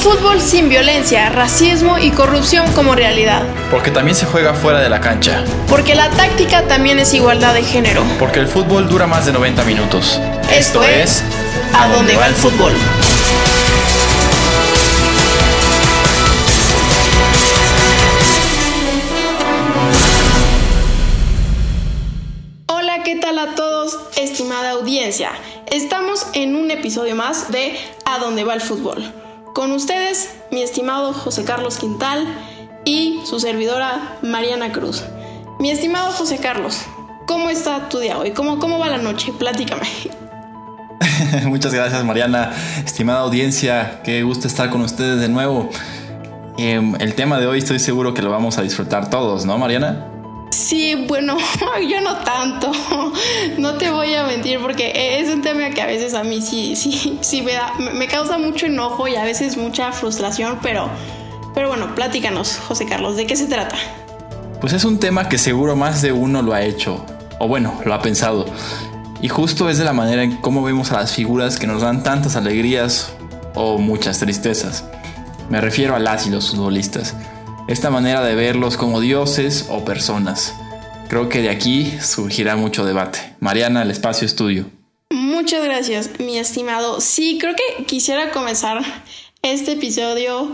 Fútbol sin violencia, racismo y corrupción como realidad. Porque también se juega fuera de la cancha. Porque la táctica también es igualdad de género. Porque el fútbol dura más de 90 minutos. Esto, es A dónde va el fútbol. Hola, ¿qué tal a todos, estimada audiencia? Estamos en un episodio más de A dónde va el fútbol. Con ustedes, mi estimado José Carlos Quintal y su servidora Mariana Cruz. Mi estimado José Carlos, ¿cómo está tu día hoy? ¿Cómo, cómo va la noche? Platícame. Muchas gracias Mariana, estimada audiencia, qué gusto estar con ustedes de nuevo. Em, el tema de hoy estoy seguro que lo vamos a disfrutar todos, ¿no Mariana? Sí, bueno, yo no tanto. No te voy a mentir porque es un tema que a veces a mí sí, sí, sí me, da, me causa mucho enojo y a veces mucha frustración, pero, pero bueno, platícanos, José Carlos, ¿de qué se trata? Pues es un tema que seguro más de uno lo ha hecho, o bueno, lo ha pensado. Y justo es de la manera en cómo vemos a las figuras que nos dan tantas alegrías o muchas tristezas. Me refiero a las y los futbolistas esta manera de verlos como dioses o personas. Creo que de aquí surgirá mucho debate. Mariana, el espacio es tuyo. Muchas gracias, mi estimado. Sí, creo que quisiera comenzar este episodio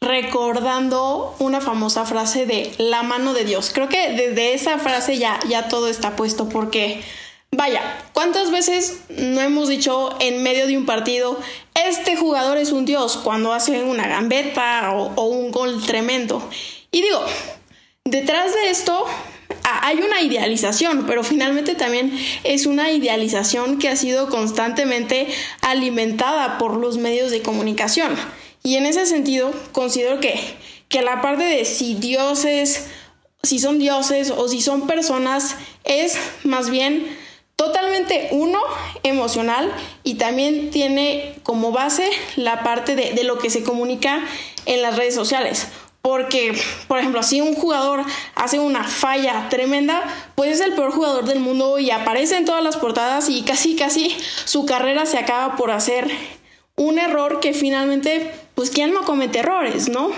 recordando una famosa frase de la mano de Dios. Creo que desde esa frase ya, ya todo está puesto porque Vaya, ¿cuántas veces no hemos dicho en medio de un partido, este jugador es un dios cuando hace una gambeta o, un gol tremendo? Y digo, detrás de esto hay una idealización, pero finalmente también es una idealización que ha sido constantemente alimentada por los medios de comunicación. Y en ese sentido, considero que, que la parte de si dioses, si son dioses o si son personas, es más bien totalmente uno emocional y también tiene como base la parte de, lo que se comunica en las redes sociales. Porque, por ejemplo, si un jugador hace una falla tremenda, pues es el peor jugador del mundo y aparece en todas las portadas y casi, casi su carrera se acaba por hacer un error que finalmente, pues, ¿quién no comete errores, no?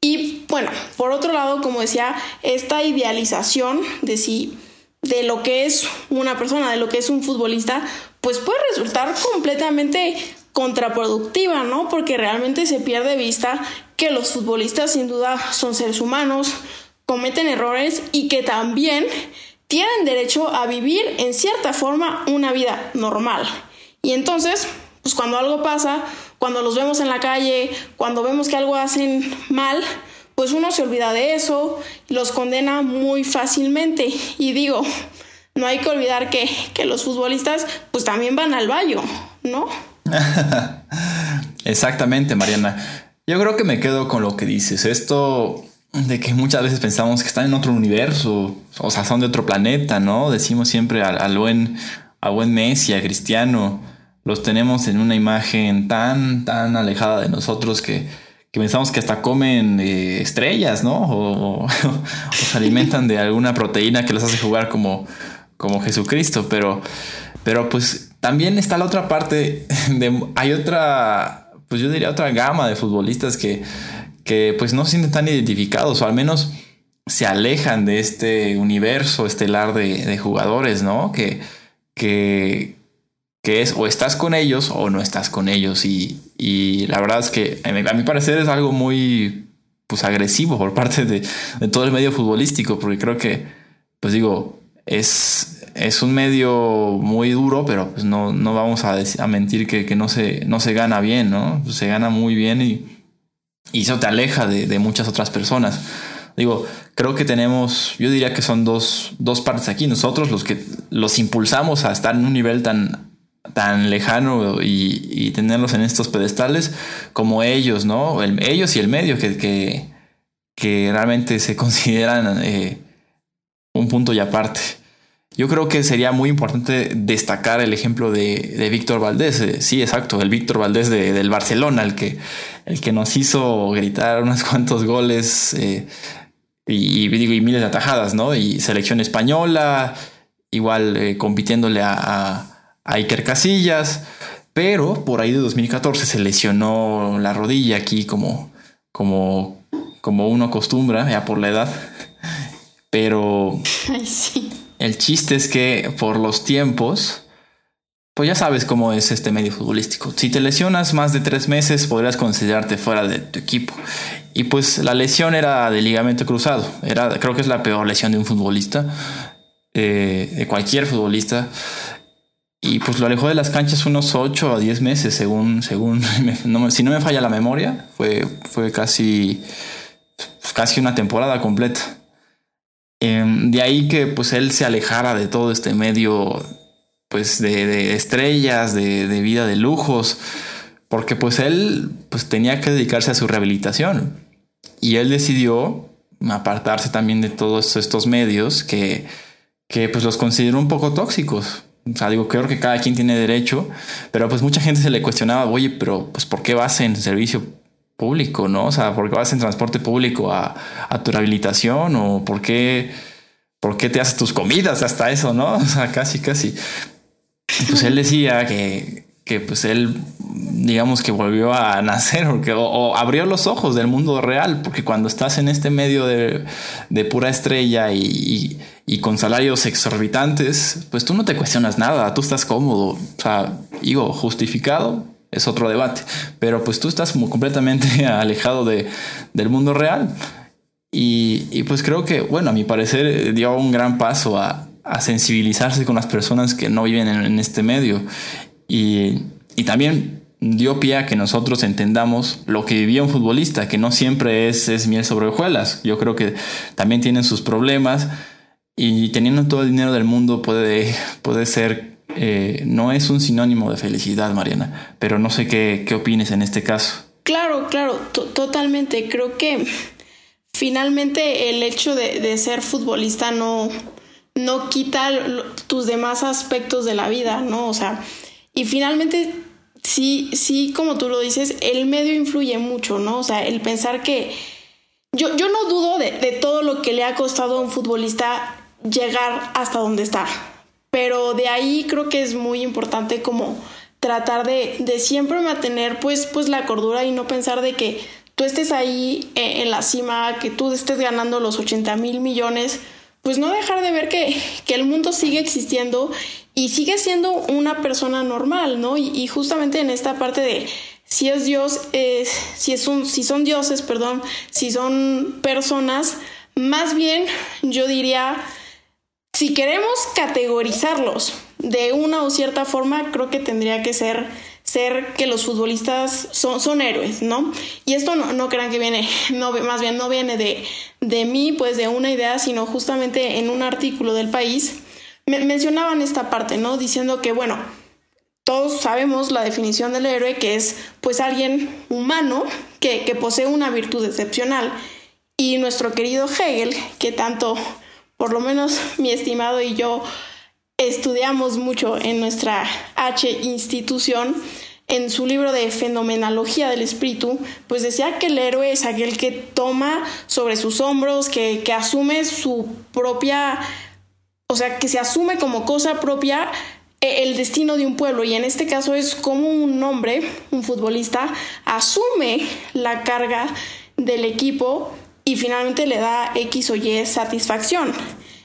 Y bueno, por otro lado, como decía, esta idealización de si de lo que es una persona, de lo que es un futbolista, pues puede resultar completamente contraproductiva, ¿no? Porque realmente se pierde vista que los futbolistas sin duda son seres humanos, cometen errores y que también tienen derecho a vivir en cierta forma una vida normal. Y entonces, pues cuando algo pasa, cuando los vemos en la calle, cuando vemos que algo hacen mal, pues uno se olvida de eso, los condena muy fácilmente. Y digo, no hay que olvidar que, los futbolistas pues también van al baño, ¿no? Exactamente, Mariana. Yo creo que me quedo con lo que dices. Esto de que muchas veces pensamos que están en otro universo, o sea, son de otro planeta, ¿no? Decimos siempre al, buen, a buen Messi, a Cristiano, los tenemos en una imagen tan, tan alejada de nosotros que, que pensamos que hasta comen eh, estrellas, ¿no? O, se alimentan de alguna proteína que les hace jugar como, como Jesucristo, pero, pero pues también está la otra parte, de, hay otra, pues yo diría otra gama de futbolistas que, que pues no se sienten tan identificados, o al menos se alejan de este universo estelar de, de jugadores, ¿no? Que, que, que es o estás con ellos o no estás con ellos. Y, y la verdad es que a mi, parecer es algo muy pues agresivo por parte de, todo el medio futbolístico, porque creo que, pues digo, es, es un medio muy duro, pero pues no, no vamos a, a mentir que, que, no, se, no se gana bien, ¿no? se gana muy bien y, y eso te aleja de, de, muchas otras personas. Digo, creo que tenemos, yo diría que son dos, dos partes aquí. Nosotros los que los impulsamos a estar en un nivel tan tan lejano y, tenerlos en estos pedestales como ellos, ¿no? ellos y el medio que, que, realmente se consideran eh, un punto y aparte. Yo creo que sería muy importante destacar el ejemplo de, Víctor Valdés. Eh, sí, exacto, el Víctor Valdés del Barcelona, el que, el que nos hizo gritar unos cuantos goles eh, y, miles de atajadas, ¿no? Y selección española, igual compitiéndole a Iker Casillas. Pero por ahí de 2014 se lesionó la rodilla aquí como, como, como uno acostumbra, ya por la edad. Pero el chiste es que por los tiempos, pues ya sabes cómo es este medio futbolístico. Si te lesionas más de tres meses, podrías considerarte fuera de tu equipo. Y pues la lesión era de ligamento cruzado. Era, creo que es la peor lesión de un futbolista, eh, de cualquier futbolista. Y pues lo alejó de las canchas unos 8 a 10 meses, según, según si no me falla la memoria, fue, fue casi, casi una temporada completa. Em, de ahí que pues él se alejara de todo este medio pues de, estrellas, de, de, vida de lujos, porque pues él pues tenía que dedicarse a su rehabilitación y él decidió apartarse también de todos estos medios que, que pues los consideró un poco tóxicos o sea, digo, creo que cada quien tiene derecho, pero pues mucha gente se le cuestionaba, oye, pero pues ¿por qué vas en servicio público, no? O sea, ¿por qué vas en transporte público a, tu rehabilitación? ¿O por qué, por qué te haces tus comidas hasta eso, no? O sea, casi, casi. Pues él decía que, que pues él, digamos que volvió a nacer porque, o, abrió los ojos del mundo real, porque cuando estás en este medio de, de pura estrella y y con salarios exorbitantes, pues tú no te cuestionas nada, tú estás cómodo. O sea, digo, justificado es otro debate, pero pues tú estás como completamente alejado de, del mundo real. Y, pues creo que, bueno, a mi parecer dio un gran paso a, sensibilizarse con las personas que no viven en, este medio. Y, y también dio pie a que nosotros entendamos lo que vivía un futbolista, que no siempre es, es miel sobre hojuelas. Yo creo que también tienen sus problemas y teniendo todo el dinero del mundo puede, puede ser, eh, no es un sinónimo de felicidad, Mariana, pero no sé qué, qué opines en este caso. Claro, claro, totalmente. Creo que finalmente el hecho de, ser futbolista no, no quita tus demás aspectos de la vida, ¿no? O sea, y finalmente sí, sí, como tú lo dices, el medio influye mucho, ¿no? O sea, el pensar que yo, yo no dudo de, de, todo lo que le ha costado a un futbolista llegar hasta donde está. Pero de ahí creo que es muy importante como tratar de, de siempre mantener pues, pues la cordura y no pensar de que tú estés ahí eh, en la cima, que tú estés ganando los 80 mil millones, pues no dejar de ver que, que, el mundo sigue existiendo y sigue siendo una persona normal, ¿no? Y, justamente en esta parte de si es Dios, si, es un, si son dioses, perdón, si son personas, más bien yo diría si queremos categorizarlos de una o cierta forma, creo que tendría que ser ser que los futbolistas son, son héroes, ¿no? Y esto no, no crean que viene, no, más bien no viene de, de mí, pues de una idea, sino justamente en un artículo del país me, mencionaban esta parte, ¿no? Diciendo que, bueno, todos sabemos la definición del héroe, que es pues alguien humano que, que posee una virtud excepcional. Y nuestro querido Hegel, que tanto por lo menos mi estimado y yo estudiamos mucho en nuestra H institución, en su libro de Fenomenología del Espíritu, pues decía que el héroe es aquel que toma sobre sus hombros, que, que asume su propia, o sea, que se asume como cosa propia e, el destino de un pueblo y en este caso es como un hombre, un futbolista, asume la carga del equipo y finalmente le da X o Y satisfacción.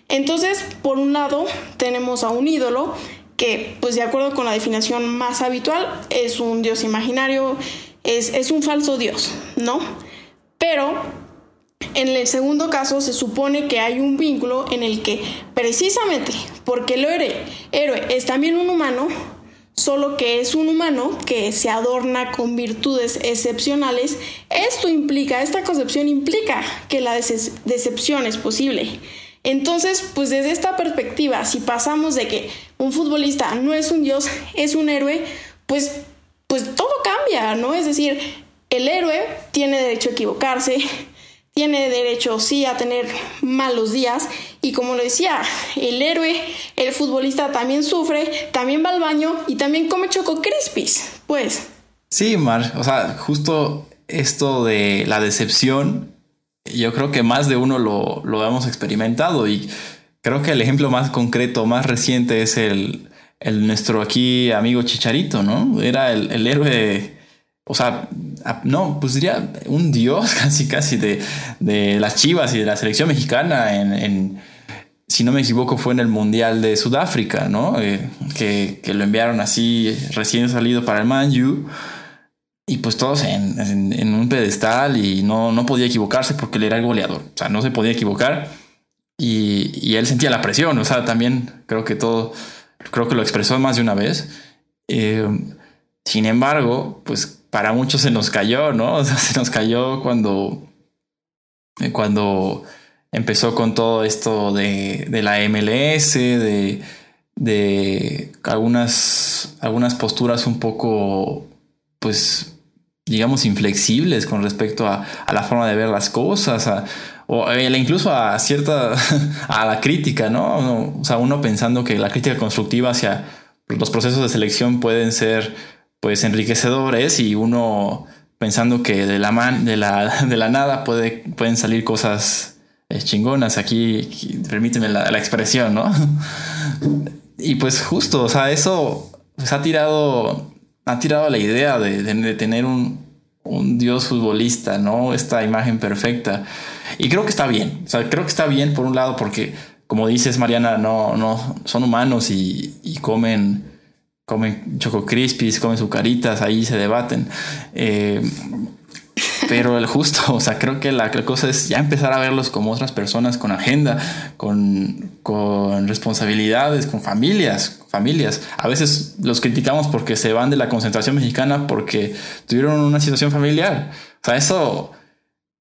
Entonces, por un lado, tenemos a un ídolo que, pues de acuerdo con la definición más habitual, es un dios imaginario, es, es un falso dios, ¿no? Pero en el segundo caso se supone que hay un vínculo en el que precisamente porque el héroe, es también un humano, solo que es un humano que se adorna con virtudes excepcionales, esto implica, esta concepción implica que la decepción es posible. Entonces, pues desde esta perspectiva, si pasamos de que un futbolista no es un dios, es un héroe, pues, pues todo cambia, ¿no? Es decir, el héroe tiene derecho a equivocarse, tiene derecho sí a tener malos días y como lo decía, el héroe, el futbolista también sufre, también va al baño y también come choco crispis, pues. Sí, Mar, o sea, justo esto de la decepción, yo creo que más de uno lo, hemos experimentado y creo que el ejemplo más concreto, más reciente es el, el nuestro aquí amigo Chicharito, ¿no? Era el, el héroe, o sea, no, pues diría un dios casi, casi de, de las chivas y de la selección mexicana en, si no me equivoco, fue en el Mundial de Sudáfrica, ¿no? Eh, que, que, lo enviaron así recién salido para el Manju. Y pues todos en, en, en, un pedestal y no, no podía equivocarse porque él era el goleador. O sea, no se podía equivocar. Y, y él sentía la presión. O sea, también creo que todo creo que lo expresó más de una vez. Eh, sin embargo, pues para muchos se nos cayó, ¿no? Se nos cayó cuando, eh, cuando empezó con todo esto de, de la MLS, de, de algunas, algunas posturas un poco, pues, digamos, inflexibles con respecto a, a la forma de ver las cosas, a, o eh, incluso a cierta, a la crítica, ¿no? O sea, uno pensando que la crítica constructiva hacia los procesos de selección pueden ser pues enriquecedores y uno pensando que de la, man, de la, de la nada puede, pueden salir cosas eh, chingonas, aquí, permíteme la, la, expresión, ¿no? y pues justo, o sea, eso pues, ha tirado, ha tirado la idea de, de, tener un, un dios futbolista, ¿no? Esta imagen perfecta. Y creo que está bien. O sea, creo que está bien por un lado porque, como dices, Mariana, no, no son humanos y comen, comen choco crispies, comen sucaritas, ahí se debaten. Eh, pero el justo, o sea, creo que la, la, cosa es ya empezar a verlos como otras personas con agenda, con, con responsabilidades, con familias, familias. A veces los criticamos porque se van de la concentración mexicana porque tuvieron una situación familiar. O sea, eso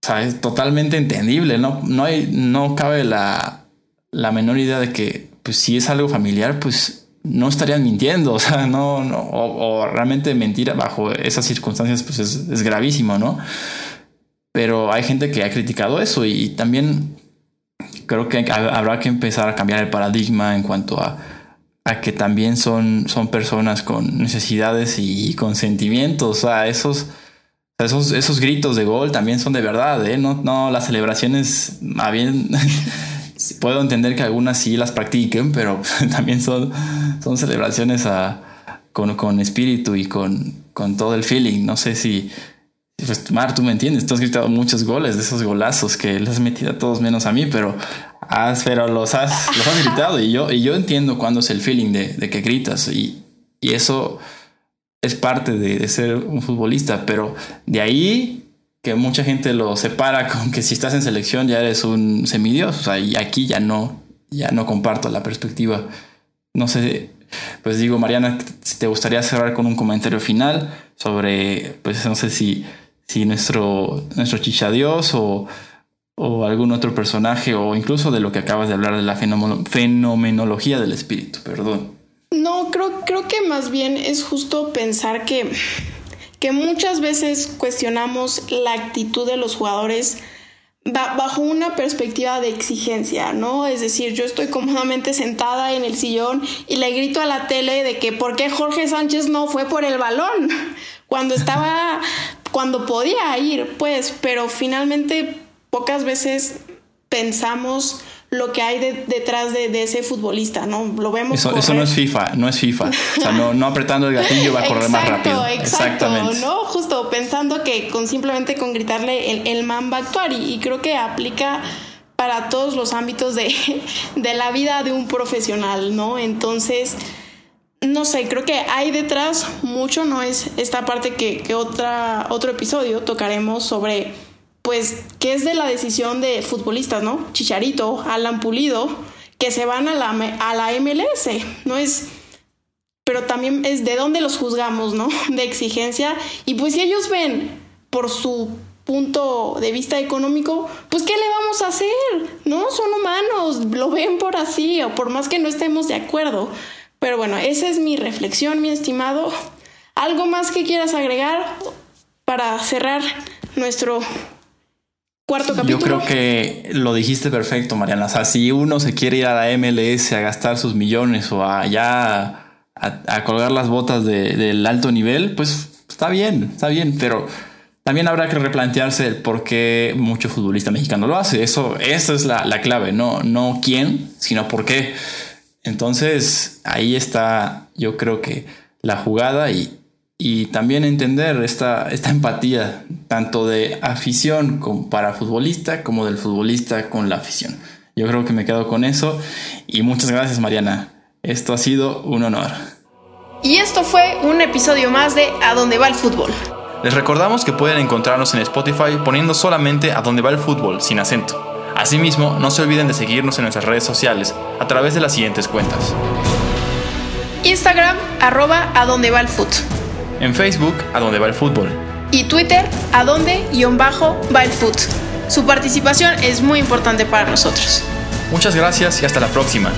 o sea, es totalmente entendible. No, no, hay, no cabe la, la menor idea de que pues, si es algo familiar, pues no estarían mintiendo. O sea, no, no o, realmente mentir bajo esas circunstancias pues es, es gravísimo, ¿no? Pero hay gente que ha criticado eso y, y también creo que habrá que empezar a cambiar el paradigma en cuanto a a que también son, son personas con necesidades y con sentimientos. O sea, esos, esos, esos gritos de gol también son de verdad, ¿eh? No, no las celebraciones, a bien, puedo entender que algunas sí las practiquen, pero también son, son celebraciones con, con espíritu y con, con todo el feeling. No sé si, pues Mar, tú me entiendes, tú has gritado muchos goles de esos golazos que les has metido a todos menos a mí, pero Ah, pero los has, los has gritado. Y yo, y yo entiendo cuándo es el feeling de, de que gritas. Y, y, eso es parte de, de, ser un futbolista, pero de ahí que mucha gente lo separa con que si estás en selección ya eres un semidios, o sea, y aquí ya no, ya no comparto la perspectiva. No sé, pues digo, Mariana, te gustaría cerrar con un comentario final sobre, pues no sé si, si nuestro, nuestro chichadios o o algún otro personaje o incluso de lo que acabas de hablar de la fenomenología del espíritu, perdón. No, creo, creo que más bien es justo pensar que, que muchas veces cuestionamos la actitud de los jugadores bajo una perspectiva de exigencia, ¿no? Es decir, yo estoy cómodamente sentada en el sillón y le grito a la tele de que por qué Jorge Sánchez no fue por el balón cuando estaba, cuando podía ir, pues, pero finalmente pocas veces pensamos lo que hay de, detrás de, de, ese futbolista, ¿no? Lo vemos. Eso, eso, no es FIFA, no es FIFA. O sea, no, no apretando el gatillo va a correr exacto, más rápido. Exacto, Exactamente. ¿no? Justo pensando que con simplemente con gritarle el, el man va a actuar y, y, creo que aplica para todos los ámbitos de, de la vida de un profesional, ¿no? Entonces, no sé, creo que hay detrás mucho, no es esta parte que, que otra, otro episodio tocaremos sobre pues, que es de la decisión de futbolistas, ¿no? Chicharito, Alan Pulido, que se van a la, a la MLS, ¿no? Es, pero también es de dónde los juzgamos, ¿no? De exigencia. Y pues si ellos ven por su punto de vista económico, pues ¿qué le vamos a hacer? No, son humanos, lo ven por así o por más que no estemos de acuerdo. Pero bueno, esa es mi reflexión, mi estimado. ¿Algo más que quieras agregar para cerrar nuestro cuarto capítulo. Yo creo que lo dijiste perfecto, Mariana. O sea, si uno se quiere ir a la MLS a gastar sus millones o allá a, a, colgar las botas de, del alto nivel, pues está bien, está bien, pero también habrá que replantearse el por qué mucho futbolista mexicano lo hace. Eso, esa es la, la clave, no, no quién, sino por qué. Entonces, ahí está yo creo que la jugada y, y también entender esta, esta empatía, tanto de afición para futbolista como del futbolista con la afición. Yo creo que me quedo con eso y muchas gracias Mariana. Esto ha sido un honor. Y esto fue un episodio más de A dónde va el fútbol. Les recordamos que pueden encontrarnos en Spotify poniendo solamente A dónde va el fútbol sin acento. Asimismo, no se olviden de seguirnos en nuestras redes sociales a través de las siguientes cuentas. Instagram, arroba a donde va el fútbol. En Facebook, a donde va el fútbol. Y Twitter, a donde guion bajo va el fútbol. Su participación es muy importante para nosotros. Muchas gracias y hasta la próxima.